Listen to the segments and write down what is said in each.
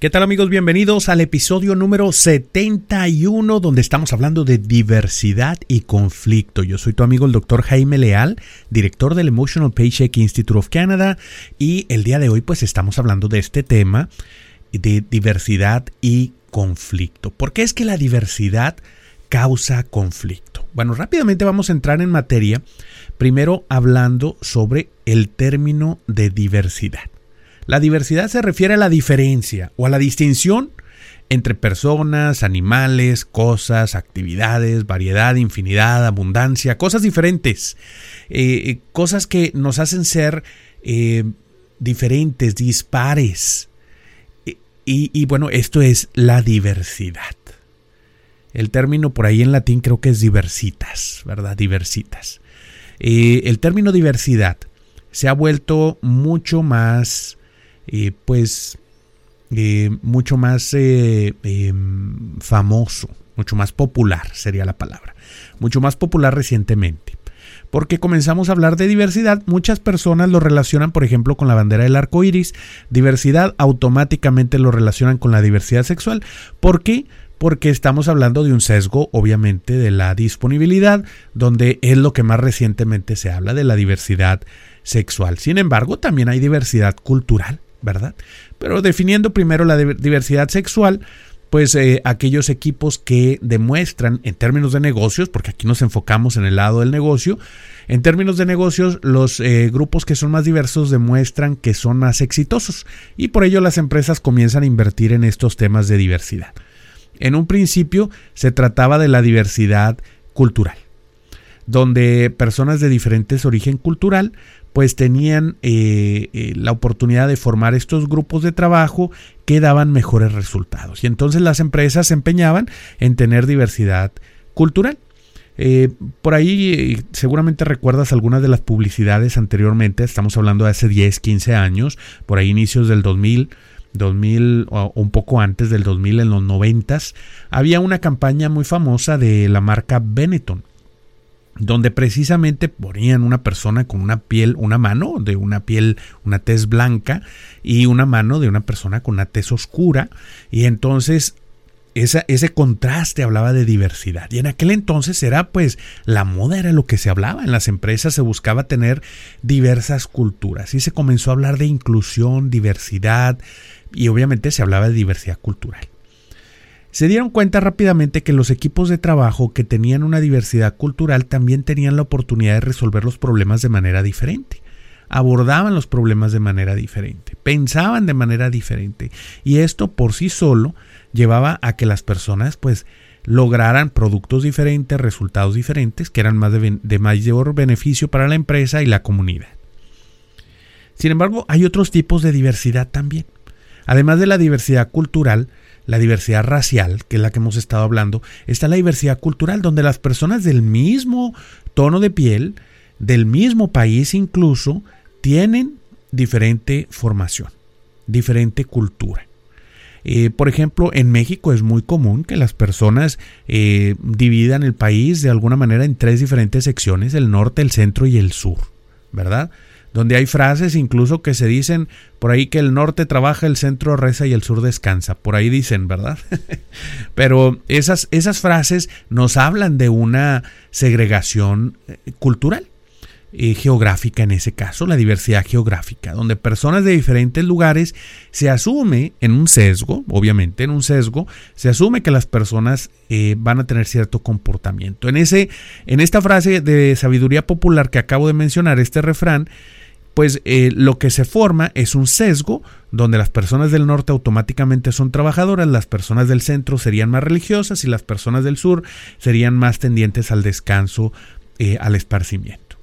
¿Qué tal amigos? Bienvenidos al episodio número 71 donde estamos hablando de diversidad y conflicto. Yo soy tu amigo el doctor Jaime Leal, director del Emotional Paycheck Institute of Canada y el día de hoy pues estamos hablando de este tema de diversidad y conflicto. ¿Por qué es que la diversidad causa conflicto? Bueno, rápidamente vamos a entrar en materia, primero hablando sobre el término de diversidad. La diversidad se refiere a la diferencia o a la distinción entre personas, animales, cosas, actividades, variedad, infinidad, abundancia, cosas diferentes, eh, eh, cosas que nos hacen ser eh, diferentes, dispares. Y, y, bueno, esto es la diversidad. El término por ahí en latín creo que es diversitas, ¿verdad? Diversitas. el término diversidad se ha vuelto mucho más eh, pues eh, mucho más eh, em, famoso, mucho más popular sería la palabra, mucho más popular recientemente. Porque comenzamos a hablar de diversidad, muchas personas lo relacionan, por ejemplo, con la bandera del arco iris. Diversidad automáticamente lo relacionan con la diversidad sexual. ¿Por qué? Porque estamos hablando de un sesgo, obviamente, de la disponibilidad, donde es lo que más recientemente se habla de la diversidad sexual. Sin embargo, también hay diversidad cultural. ¿Verdad? Pero definiendo primero la diversidad sexual, pues eh, aquellos equipos que demuestran en términos de negocios, porque aquí nos enfocamos en el lado del negocio, en términos de negocios, los eh, grupos que son más diversos demuestran que son más exitosos y por ello las empresas comienzan a invertir en estos temas de diversidad. En un principio se trataba de la diversidad cultural, donde personas de diferentes origen cultural pues tenían eh, eh, la oportunidad de formar estos grupos de trabajo que daban mejores resultados. Y entonces las empresas se empeñaban en tener diversidad cultural. Eh, por ahí seguramente recuerdas algunas de las publicidades anteriormente, estamos hablando de hace 10, 15 años, por ahí inicios del 2000, 2000 o un poco antes del 2000 en los 90, había una campaña muy famosa de la marca Benetton donde precisamente ponían una persona con una piel, una mano de una piel, una tez blanca y una mano de una persona con una tez oscura y entonces ese contraste hablaba de diversidad. Y en aquel entonces era pues la moda era lo que se hablaba. En las empresas se buscaba tener diversas culturas. Y se comenzó a hablar de inclusión, diversidad y obviamente se hablaba de diversidad cultural. Se dieron cuenta rápidamente que los equipos de trabajo que tenían una diversidad cultural también tenían la oportunidad de resolver los problemas de manera diferente. Abordaban los problemas de manera diferente, pensaban de manera diferente y esto por sí solo llevaba a que las personas pues lograran productos diferentes, resultados diferentes que eran más de, de mayor beneficio para la empresa y la comunidad. Sin embargo, hay otros tipos de diversidad también. Además de la diversidad cultural, la diversidad racial, que es la que hemos estado hablando, está la diversidad cultural, donde las personas del mismo tono de piel, del mismo país incluso, tienen diferente formación, diferente cultura. Eh, por ejemplo, en México es muy común que las personas eh, dividan el país de alguna manera en tres diferentes secciones, el norte, el centro y el sur, ¿verdad? Donde hay frases incluso que se dicen por ahí que el norte trabaja, el centro reza y el sur descansa. Por ahí dicen, ¿verdad? Pero esas, esas frases nos hablan de una segregación eh, cultural. geográfica en ese caso, la diversidad geográfica, donde personas de diferentes lugares se asume en un sesgo, obviamente en un sesgo, se asume que las personas eh, van a tener cierto comportamiento. En, ese, en esta frase de sabiduría popular que acabo de mencionar, este refrán, pues eh, lo que se forma es un sesgo donde las personas del norte automáticamente son trabajadoras, las personas del centro serían más religiosas y las personas del sur serían más tendientes al descanso, eh, al esparcimiento.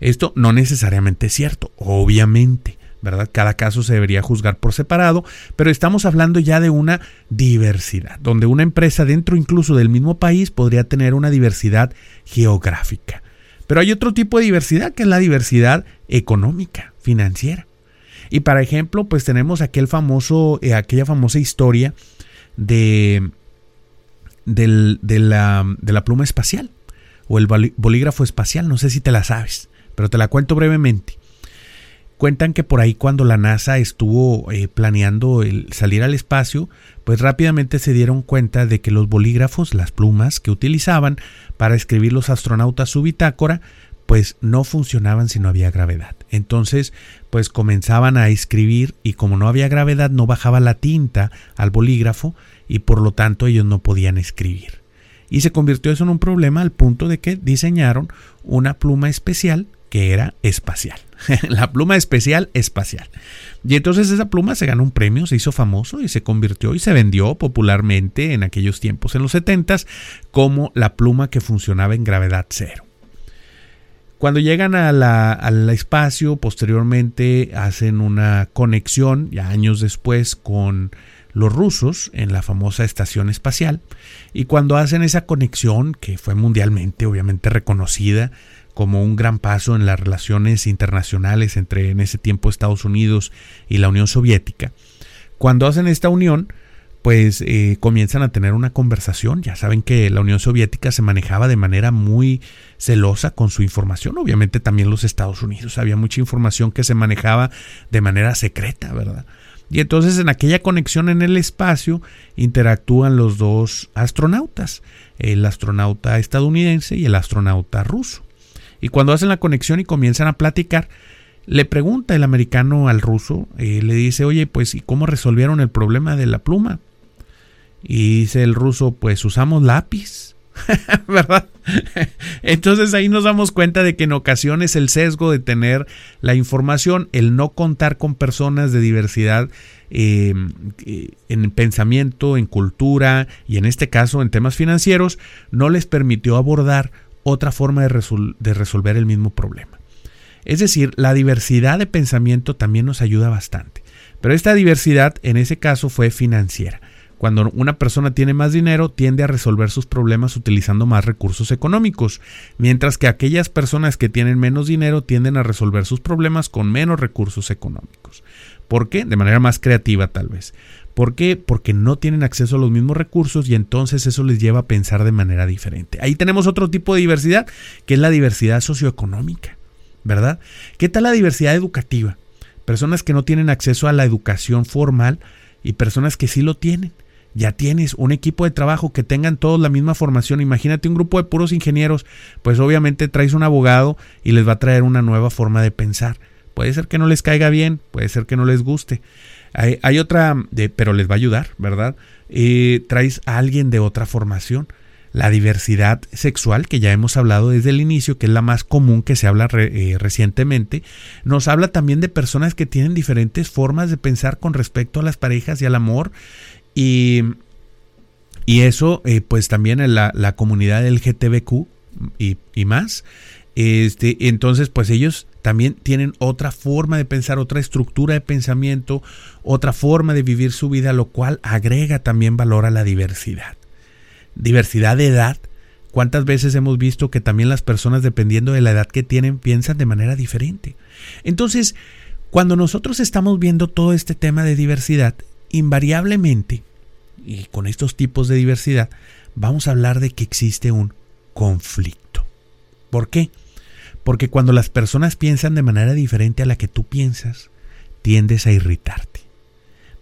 Esto no necesariamente es cierto, obviamente. ¿verdad? Cada caso se debería juzgar por separado, pero estamos hablando ya de una diversidad, donde una empresa dentro incluso del mismo país podría tener una diversidad geográfica. Pero hay otro tipo de diversidad que es la diversidad económica, financiera. Y para ejemplo, pues tenemos aquel famoso, eh, aquella famosa historia de, de, la, de la pluma espacial o el bolígrafo espacial. No sé si te la sabes, pero te la cuento brevemente. Cuentan que por ahí cuando la NASA estuvo eh, planeando el salir al espacio, pues rápidamente se dieron cuenta de que los bolígrafos, las plumas que utilizaban para escribir los astronautas su bitácora, pues no funcionaban si no había gravedad. Entonces, pues comenzaban a escribir y como no había gravedad no bajaba la tinta al bolígrafo y por lo tanto ellos no podían escribir. Y se convirtió eso en un problema al punto de que diseñaron una pluma especial que era espacial. la pluma especial espacial. Y entonces esa pluma se ganó un premio, se hizo famoso y se convirtió y se vendió popularmente en aquellos tiempos, en los 70 como la pluma que funcionaba en gravedad cero. Cuando llegan al espacio, posteriormente hacen una conexión, ya años después, con los rusos en la famosa estación espacial. Y cuando hacen esa conexión, que fue mundialmente obviamente reconocida, como un gran paso en las relaciones internacionales entre en ese tiempo Estados Unidos y la Unión Soviética. Cuando hacen esta unión, pues eh, comienzan a tener una conversación. Ya saben que la Unión Soviética se manejaba de manera muy celosa con su información. Obviamente también los Estados Unidos. Había mucha información que se manejaba de manera secreta, ¿verdad? Y entonces en aquella conexión en el espacio interactúan los dos astronautas, el astronauta estadounidense y el astronauta ruso. Y cuando hacen la conexión y comienzan a platicar, le pregunta el americano al ruso, eh, le dice, oye, pues, ¿y cómo resolvieron el problema de la pluma? Y dice el ruso, pues usamos lápiz. ¿Verdad? Entonces ahí nos damos cuenta de que en ocasiones el sesgo de tener la información, el no contar con personas de diversidad em, eh, en pensamiento, en cultura y en este caso en temas financieros, no les permitió abordar otra forma de, resolver el mismo problema. Es decir, la diversidad de pensamiento también nos ayuda bastante. Pero esta diversidad en ese caso fue financiera. Cuando una persona tiene más dinero, tiende a resolver sus problemas utilizando más recursos económicos, mientras que aquellas personas que tienen menos dinero tienden a resolver sus problemas con menos recursos económicos. ¿Por qué? De manera más creativa tal vez. ¿Por qué? Porque no tienen acceso a los mismos recursos y entonces eso les lleva a pensar de manera diferente. Ahí tenemos otro tipo de diversidad, que es la diversidad socioeconómica, ¿verdad? ¿Qué tal la diversidad educativa? Personas que no tienen acceso a la educación formal y personas que sí lo tienen. Ya tienes un equipo de trabajo que tengan todos la misma formación. Imagínate un grupo de puros ingenieros, pues obviamente traes un abogado y les va a traer una nueva forma de pensar. Puede ser que no les caiga bien, puede ser que no les guste. Hay, otra, pero les va a ayudar, ¿verdad? Eh, traes a alguien de otra formación. La diversidad sexual, que ya hemos hablado desde el inicio, que es la más común que se habla eh, recientemente, nos habla también de personas que tienen diferentes formas de pensar con respecto a las parejas y al amor. Y, y eso, eh, pues también en la, la comunidad LGTBQ y, y más. Este, entonces, pues ellos también tienen otra forma de pensar, otra estructura de pensamiento, otra forma de vivir su vida, lo cual agrega también valor a la diversidad. Diversidad de edad. ¿Cuántas veces hemos visto que también las personas, dependiendo de la edad que tienen, piensan de manera diferente? Entonces, cuando nosotros estamos viendo todo este tema de diversidad, invariablemente, y con estos tipos de diversidad, vamos a hablar de que existe un conflicto. ¿Por qué? Porque cuando las personas piensan de manera diferente a la que tú piensas, tiendes a irritarte.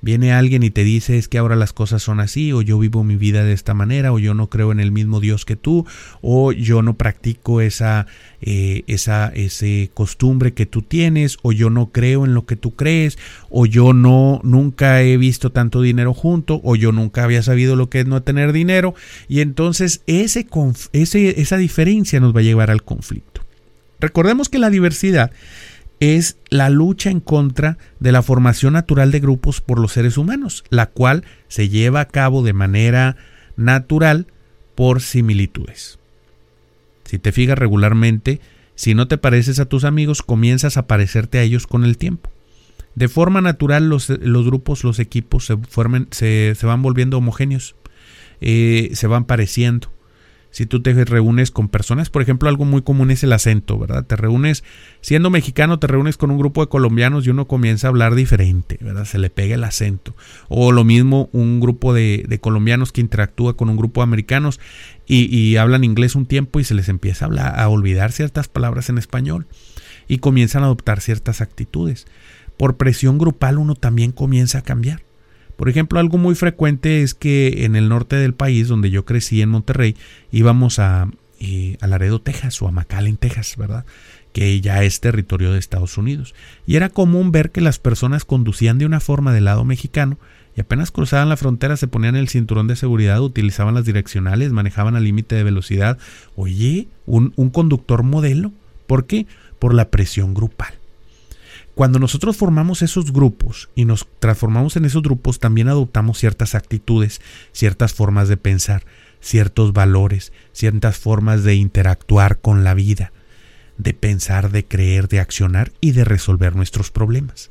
Viene alguien y te dice es que ahora las cosas son así, o yo vivo mi vida de esta manera, o yo no creo en el mismo Dios que tú, o yo no practico esa, eh, esa ese costumbre que tú tienes, o yo no creo en lo que tú crees, o yo no nunca he visto tanto dinero junto, o yo nunca había sabido lo que es no tener dinero, y entonces ese, ese, esa diferencia nos va a llevar al conflicto. Recordemos que la diversidad es la lucha en contra de la formación natural de grupos por los seres humanos, la cual se lleva a cabo de manera natural por similitudes. Si te fijas regularmente, si no te pareces a tus amigos, comienzas a parecerte a ellos con el tiempo. De forma natural los, grupos, los equipos se, se, van volviendo homogéneos, eh, se van pareciendo si tú te reúnes con personas, por ejemplo, algo muy común es el acento, ¿verdad? Te reúnes, siendo mexicano, te reúnes con un grupo de colombianos y uno comienza a hablar diferente, ¿verdad? Se le pega el acento. O lo mismo un grupo de, colombianos que interactúa con un grupo de americanos y, hablan inglés un tiempo y se les empieza a, olvidar ciertas palabras en español. y comienzan a adoptar ciertas actitudes. Por presión grupal uno también comienza a cambiar. Por ejemplo, algo muy frecuente es que en el norte del país, donde yo crecí en Monterrey, íbamos a, eh, Laredo, Texas o a McAllen, Texas, ¿verdad? que ya es territorio de Estados Unidos. Y era común ver que las personas conducían de una forma del lado mexicano y apenas cruzaban la frontera se ponían el cinturón de seguridad, utilizaban las direccionales, manejaban al límite de velocidad. Oye, un, un conductor modelo. ¿Por qué? Por la presión grupal. Cuando nosotros formamos esos grupos y nos transformamos en esos grupos, también adoptamos ciertas actitudes, ciertas formas de pensar, ciertos valores, ciertas formas de interactuar con la vida de pensar, de creer, de accionar y de resolver nuestros problemas.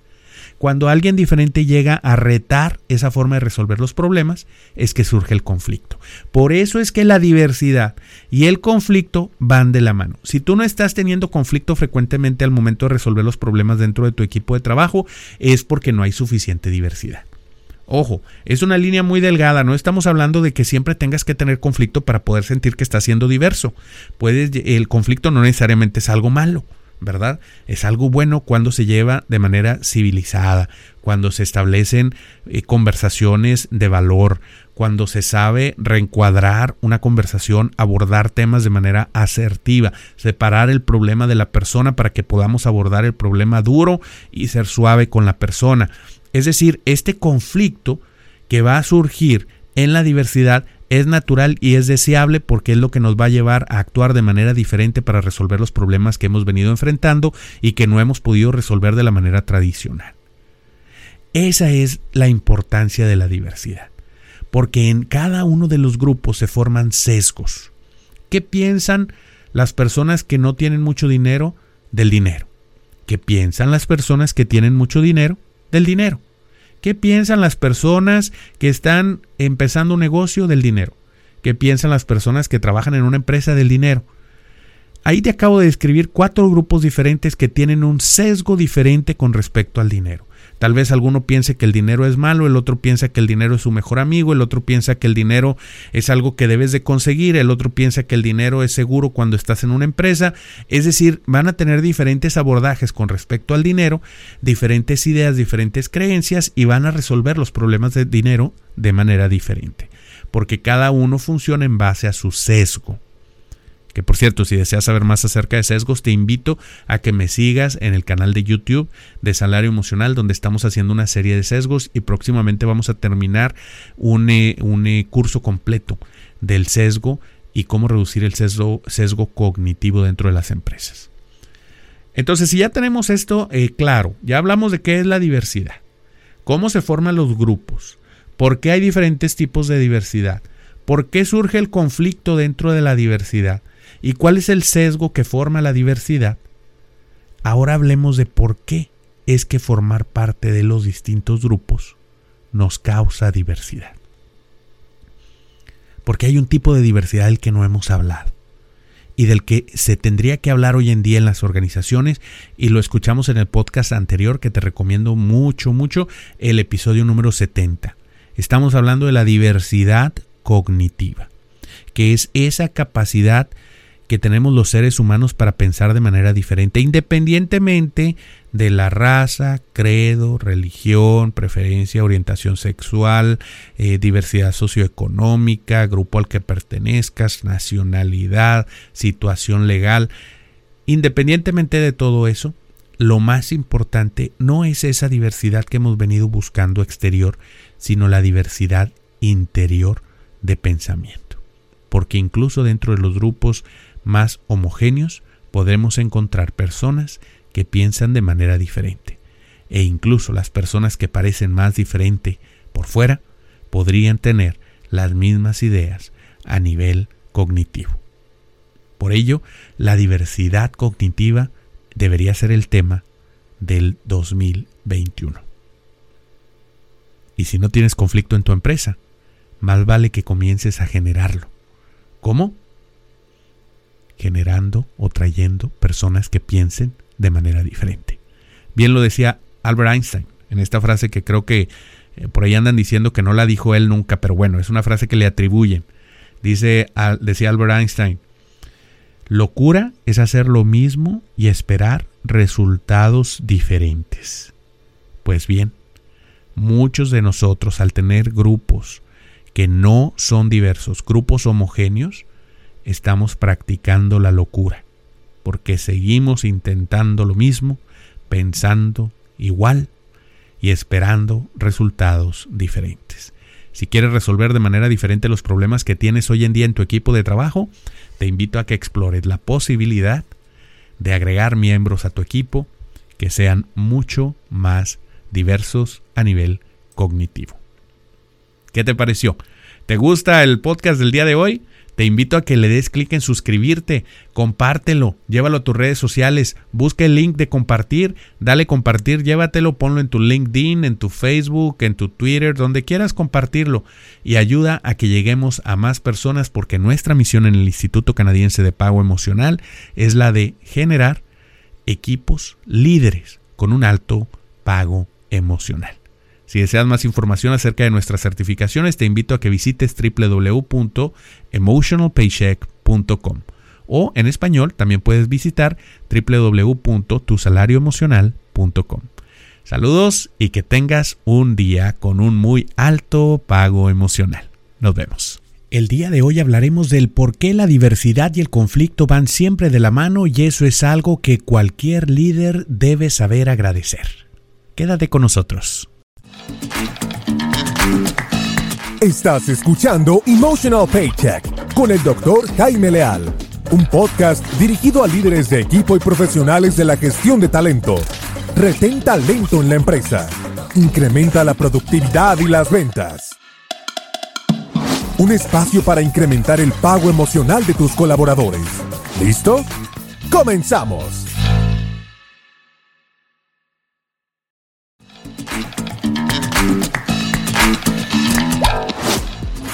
Cuando alguien diferente llega a retar esa forma de resolver los problemas, es que surge el conflicto. Por eso es que la diversidad y el conflicto van de la mano. Si tú no estás teniendo conflicto frecuentemente al momento de resolver los problemas dentro de tu equipo de trabajo, es porque no hay suficiente diversidad. Ojo, es una línea muy delgada, no estamos hablando de que siempre tengas que tener conflicto para poder sentir que estás siendo diverso. Puedes, el conflicto no necesariamente es algo malo, ¿verdad? Es algo bueno cuando se lleva de manera civilizada, cuando se establecen eh, conversaciones de valor, cuando se sabe reencuadrar una conversación, abordar temas de manera asertiva, separar el problema de la persona para que podamos abordar el problema duro y ser suave con la persona. Es decir, este conflicto que va a surgir en la diversidad es natural y es deseable porque es lo que nos va a llevar a actuar de manera diferente para resolver los problemas que hemos venido enfrentando y que no hemos podido resolver de la manera tradicional. Esa es la importancia de la diversidad, porque en cada uno de los grupos se forman sesgos. ¿Qué piensan las personas que no tienen mucho dinero del dinero? ¿Qué piensan las personas que tienen mucho dinero del dinero. ¿Qué piensan las personas que están empezando un negocio del dinero? ¿Qué piensan las personas que trabajan en una empresa del dinero? Ahí te acabo de describir cuatro grupos diferentes que tienen un sesgo diferente con respecto al dinero. Tal vez alguno piense que el dinero es malo, el otro piensa que el dinero es su mejor amigo, el otro piensa que el dinero es algo que debes de conseguir, el otro piensa que el dinero es seguro cuando estás en una empresa. Es decir, van a tener diferentes abordajes con respecto al dinero, diferentes ideas, diferentes creencias y van a resolver los problemas de dinero de manera diferente, porque cada uno funciona en base a su sesgo. Que por cierto, si deseas saber más acerca de sesgos, te invito a que me sigas en el canal de YouTube de Salario Emocional, donde estamos haciendo una serie de sesgos y próximamente vamos a terminar un, eh, un eh, curso completo del sesgo y cómo reducir el sesgo, sesgo cognitivo dentro de las empresas. Entonces, si ya tenemos esto eh, claro, ya hablamos de qué es la diversidad, cómo se forman los grupos, por qué hay diferentes tipos de diversidad, por qué surge el conflicto dentro de la diversidad, ¿Y cuál es el sesgo que forma la diversidad? Ahora hablemos de por qué es que formar parte de los distintos grupos nos causa diversidad. Porque hay un tipo de diversidad del que no hemos hablado y del que se tendría que hablar hoy en día en las organizaciones y lo escuchamos en el podcast anterior que te recomiendo mucho, mucho, el episodio número 70. Estamos hablando de la diversidad cognitiva, que es esa capacidad que tenemos los seres humanos para pensar de manera diferente, independientemente de la raza, credo, religión, preferencia, orientación sexual, eh, diversidad socioeconómica, grupo al que pertenezcas, nacionalidad, situación legal. Independientemente de todo eso, lo más importante no es esa diversidad que hemos venido buscando exterior, sino la diversidad interior de pensamiento. Porque incluso dentro de los grupos más homogéneos, podremos encontrar personas que piensan de manera diferente. E incluso las personas que parecen más diferente por fuera podrían tener las mismas ideas a nivel cognitivo. Por ello, la diversidad cognitiva debería ser el tema del 2021. Y si no tienes conflicto en tu empresa, más vale que comiences a generarlo. ¿Cómo? Generando o trayendo personas que piensen de manera diferente. Bien lo decía Albert Einstein en esta frase que creo que eh, por ahí andan diciendo que no la dijo él nunca, pero bueno, es una frase que le atribuyen. Dice, decía Albert Einstein, locura es hacer lo mismo y esperar resultados diferentes. Pues bien, muchos de nosotros al tener grupos que no son diversos, grupos homogéneos, estamos practicando la locura, porque seguimos intentando lo mismo, pensando igual y esperando resultados diferentes. Si quieres resolver de manera diferente los problemas que tienes hoy en día en tu equipo de trabajo, te invito a que explores la posibilidad de agregar miembros a tu equipo que sean mucho más diversos a nivel cognitivo. ¿Qué te pareció? ¿Te gusta el podcast del día de hoy? Te invito a que le des clic en suscribirte, compártelo, llévalo a tus redes sociales, busca el link de compartir, dale compartir, llévatelo, ponlo en tu LinkedIn, en tu Facebook, en tu Twitter, donde quieras compartirlo. Y ayuda a que lleguemos a más personas porque nuestra misión en el Instituto Canadiense de Pago Emocional es la de generar equipos líderes con un alto pago emocional. Si deseas más información acerca de nuestras certificaciones, te invito a que visites www.emotionalpaycheck.com o en español también puedes visitar www.tusalarioemocional.com. Saludos y que tengas un día con un muy alto pago emocional. Nos vemos. El día de hoy hablaremos del por qué la diversidad y el conflicto van siempre de la mano y eso es algo que cualquier líder debe saber agradecer. Quédate con nosotros. Estás escuchando Emotional Paycheck con el doctor Jaime Leal, un podcast dirigido a líderes de equipo y profesionales de la gestión de talento. Retén talento en la empresa. Incrementa la productividad y las ventas. Un espacio para incrementar el pago emocional de tus colaboradores. ¿Listo? ¡Comenzamos!